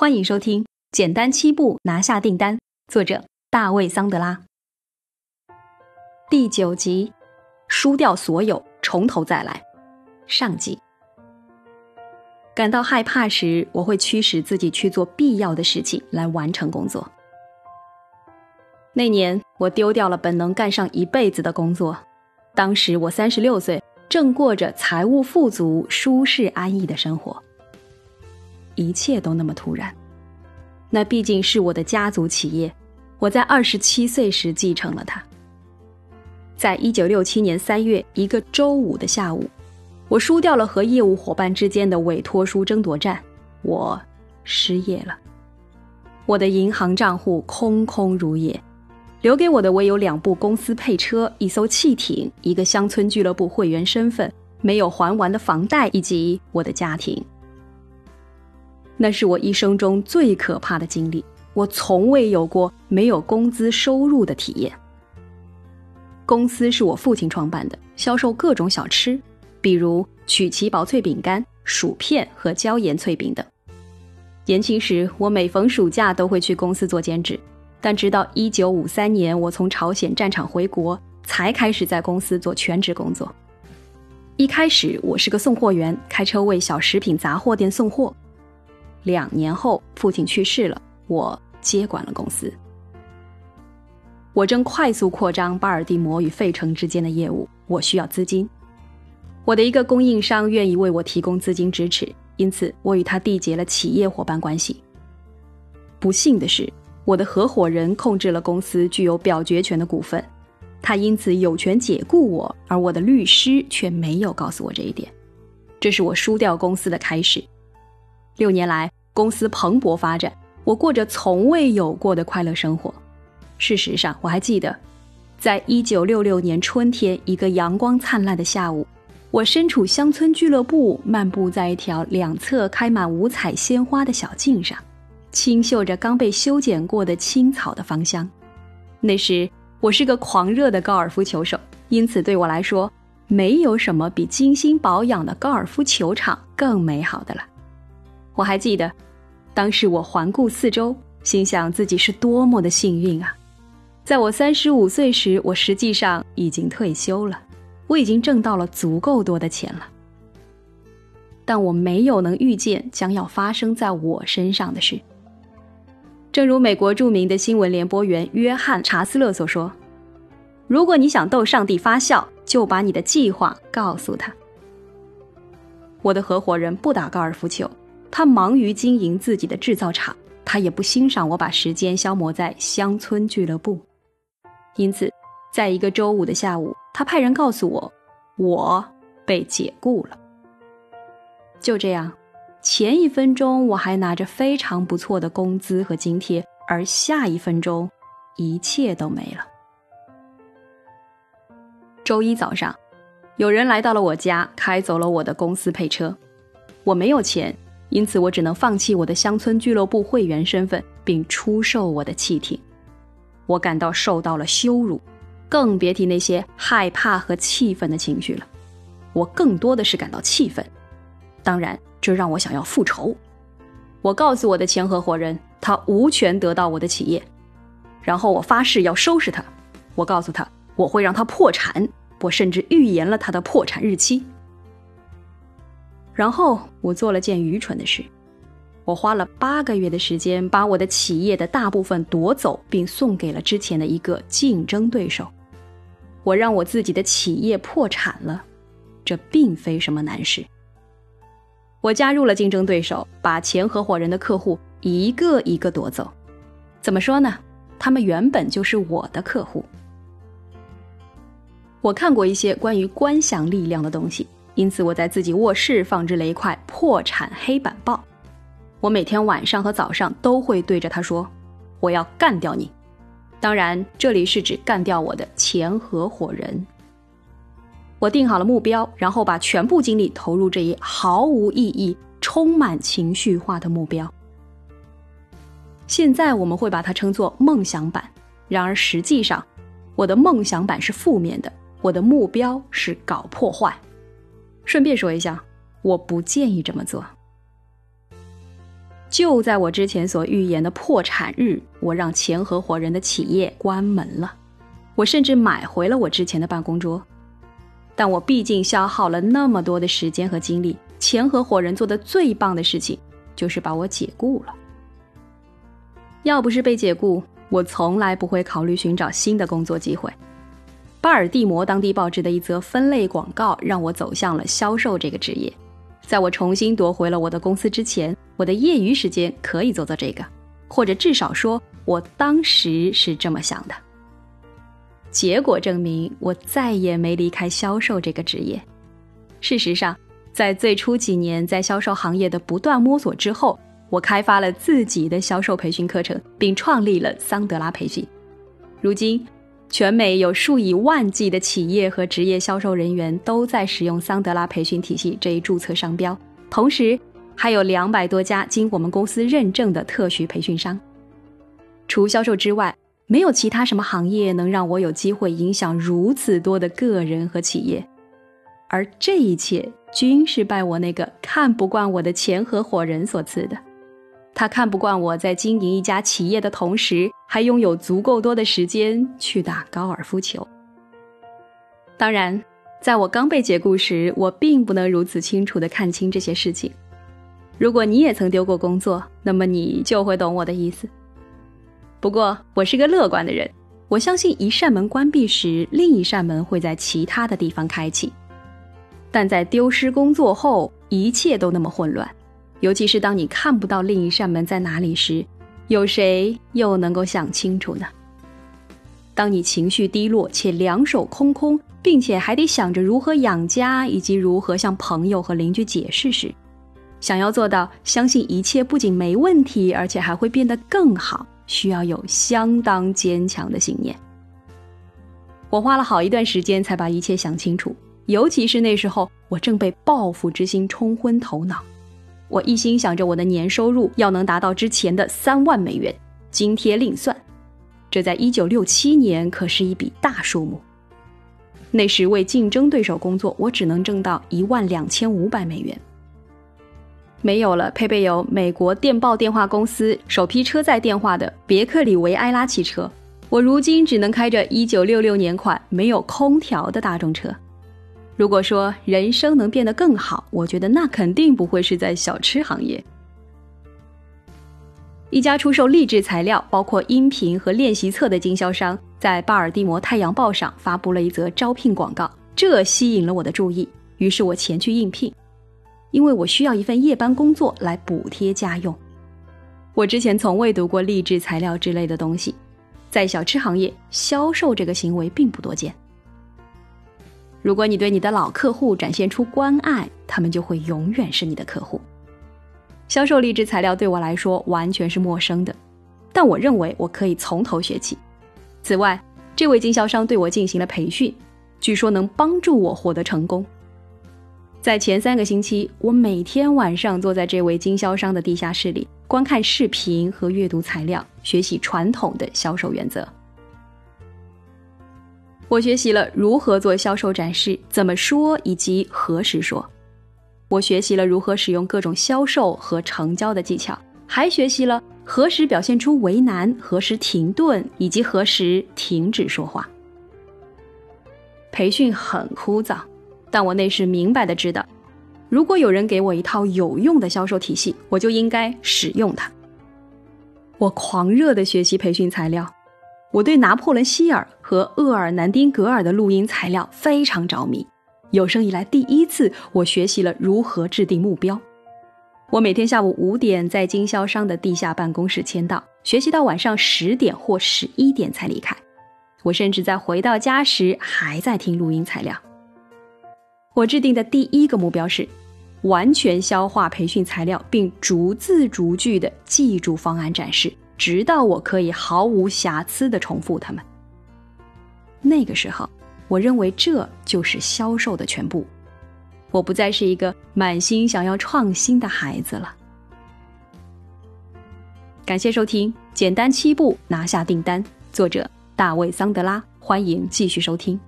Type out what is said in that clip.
欢迎收听《简单七步拿下订单》，作者大卫·桑德拉。第九集，输掉所有，从头再来。上集。感到害怕时，我会驱使自己去做必要的事情来完成工作。那年，我丢掉了本能干上一辈子的工作。当时我三十六岁，正过着财务富足、舒适安逸的生活。一切都那么突然，那毕竟是我的家族企业，我在二十七岁时继承了它。在一九六七年三月一个周五的下午，我输掉了和业务伙伴之间的委托书争夺战，我失业了。我的银行账户空空如也，留给我的唯有两部公司配车、一艘汽艇、一个乡村俱乐部会员身份、没有还完的房贷以及我的家庭。那是我一生中最可怕的经历，我从未有过没有工资收入的体验。公司是我父亲创办的，销售各种小吃，比如曲奇薄脆饼干、薯片和椒盐脆饼等。年轻时，我每逢暑假都会去公司做兼职，但直到1953年我从朝鲜战场回国，才开始在公司做全职工作。一开始，我是个送货员，开车为小食品杂货店送货。两年后，父亲去世了，我接管了公司。我正快速扩张巴尔的摩与费城之间的业务，我需要资金。我的一个供应商愿意为我提供资金支持，因此我与他缔结了企业伙伴关系。不幸的是，我的合伙人控制了公司具有表决权的股份，他因此有权解雇我，而我的律师却没有告诉我这一点。这是我输掉公司的开始。六年来，公司蓬勃发展，我过着从未有过的快乐生活。事实上，我还记得，在一九六六年春天一个阳光灿烂的下午，我身处乡村俱乐部，漫步在一条两侧开满五彩鲜花的小径上，清嗅着刚被修剪过的青草的芳香。那时，我是个狂热的高尔夫球手，因此对我来说，没有什么比精心保养的高尔夫球场更美好的了。我还记得，当时我环顾四周，心想自己是多么的幸运啊！在我三十五岁时，我实际上已经退休了，我已经挣到了足够多的钱了。但我没有能预见将要发生在我身上的事。正如美国著名的新闻联播员约翰·查斯勒所说：“如果你想逗上帝发笑，就把你的计划告诉他。”我的合伙人不打高尔夫球。他忙于经营自己的制造厂，他也不欣赏我把时间消磨在乡村俱乐部。因此，在一个周五的下午，他派人告诉我，我被解雇了。就这样，前一分钟我还拿着非常不错的工资和津贴，而下一分钟，一切都没了。周一早上，有人来到了我家，开走了我的公司配车。我没有钱。因此，我只能放弃我的乡村俱乐部会员身份，并出售我的汽艇。我感到受到了羞辱，更别提那些害怕和气愤的情绪了。我更多的是感到气愤，当然，这让我想要复仇。我告诉我的前合伙人，他无权得到我的企业。然后我发誓要收拾他。我告诉他，我会让他破产。我甚至预言了他的破产日期。然后我做了件愚蠢的事，我花了八个月的时间把我的企业的大部分夺走，并送给了之前的一个竞争对手。我让我自己的企业破产了，这并非什么难事。我加入了竞争对手，把前合伙人的客户一个一个夺走。怎么说呢？他们原本就是我的客户。我看过一些关于观想力量的东西。因此，我在自己卧室放置了一块破产黑板报。我每天晚上和早上都会对着它说：“我要干掉你。”当然，这里是指干掉我的前合伙人。我定好了目标，然后把全部精力投入这一毫无意义、充满情绪化的目标。现在我们会把它称作梦想版。然而，实际上，我的梦想版是负面的。我的目标是搞破坏。顺便说一下，我不建议这么做。就在我之前所预言的破产日，我让前合伙人的企业关门了。我甚至买回了我之前的办公桌。但我毕竟消耗了那么多的时间和精力，前合伙人做的最棒的事情就是把我解雇了。要不是被解雇，我从来不会考虑寻找新的工作机会。巴尔的摩当地报纸的一则分类广告让我走向了销售这个职业。在我重新夺回了我的公司之前，我的业余时间可以做做这个，或者至少说我当时是这么想的。结果证明，我再也没离开销售这个职业。事实上，在最初几年在销售行业的不断摸索之后，我开发了自己的销售培训课程，并创立了桑德拉培训。如今。全美有数以万计的企业和职业销售人员都在使用桑德拉培训体系这一注册商标，同时还有两百多家经我们公司认证的特许培训商。除销售之外，没有其他什么行业能让我有机会影响如此多的个人和企业，而这一切均是拜我那个看不惯我的前合伙人所赐的。他看不惯我在经营一家企业的同时，还拥有足够多的时间去打高尔夫球。当然，在我刚被解雇时，我并不能如此清楚地看清这些事情。如果你也曾丢过工作，那么你就会懂我的意思。不过，我是个乐观的人，我相信一扇门关闭时，另一扇门会在其他的地方开启。但在丢失工作后，一切都那么混乱。尤其是当你看不到另一扇门在哪里时，有谁又能够想清楚呢？当你情绪低落且两手空空，并且还得想着如何养家以及如何向朋友和邻居解释时，想要做到相信一切不仅没问题，而且还会变得更好，需要有相当坚强的信念。我花了好一段时间才把一切想清楚，尤其是那时候，我正被报复之心冲昏头脑。我一心想着我的年收入要能达到之前的三万美元，津贴另算。这在一九六七年可是一笔大数目。那时为竞争对手工作，我只能挣到一万两千五百美元。没有了配备有美国电报电话公司首批车载电话的别克里维埃拉汽车，我如今只能开着一九六六年款没有空调的大众车。如果说人生能变得更好，我觉得那肯定不会是在小吃行业。一家出售励志材料，包括音频和练习册的经销商，在巴尔的摩太阳报上发布了一则招聘广告，这吸引了我的注意，于是我前去应聘，因为我需要一份夜班工作来补贴家用。我之前从未读过励志材料之类的东西，在小吃行业，销售这个行为并不多见。如果你对你的老客户展现出关爱，他们就会永远是你的客户。销售励志材料对我来说完全是陌生的，但我认为我可以从头学起。此外，这位经销商对我进行了培训，据说能帮助我获得成功。在前三个星期，我每天晚上坐在这位经销商的地下室里，观看视频和阅读材料，学习传统的销售原则。我学习了如何做销售展示，怎么说以及何时说。我学习了如何使用各种销售和成交的技巧，还学习了何时表现出为难，何时停顿，以及何时停止说话。培训很枯燥，但我那时明白的知道，如果有人给我一套有用的销售体系，我就应该使用它。我狂热的学习培训材料。我对拿破仑·希尔和厄尔南丁格尔的录音材料非常着迷。有生以来第一次，我学习了如何制定目标。我每天下午五点在经销商的地下办公室签到，学习到晚上十点或十一点才离开。我甚至在回到家时还在听录音材料。我制定的第一个目标是完全消化培训材料，并逐字逐句地记住方案展示。直到我可以毫无瑕疵地重复它们。那个时候，我认为这就是销售的全部。我不再是一个满心想要创新的孩子了。感谢收听《简单七步拿下订单》，作者大卫·桑德拉。欢迎继续收听。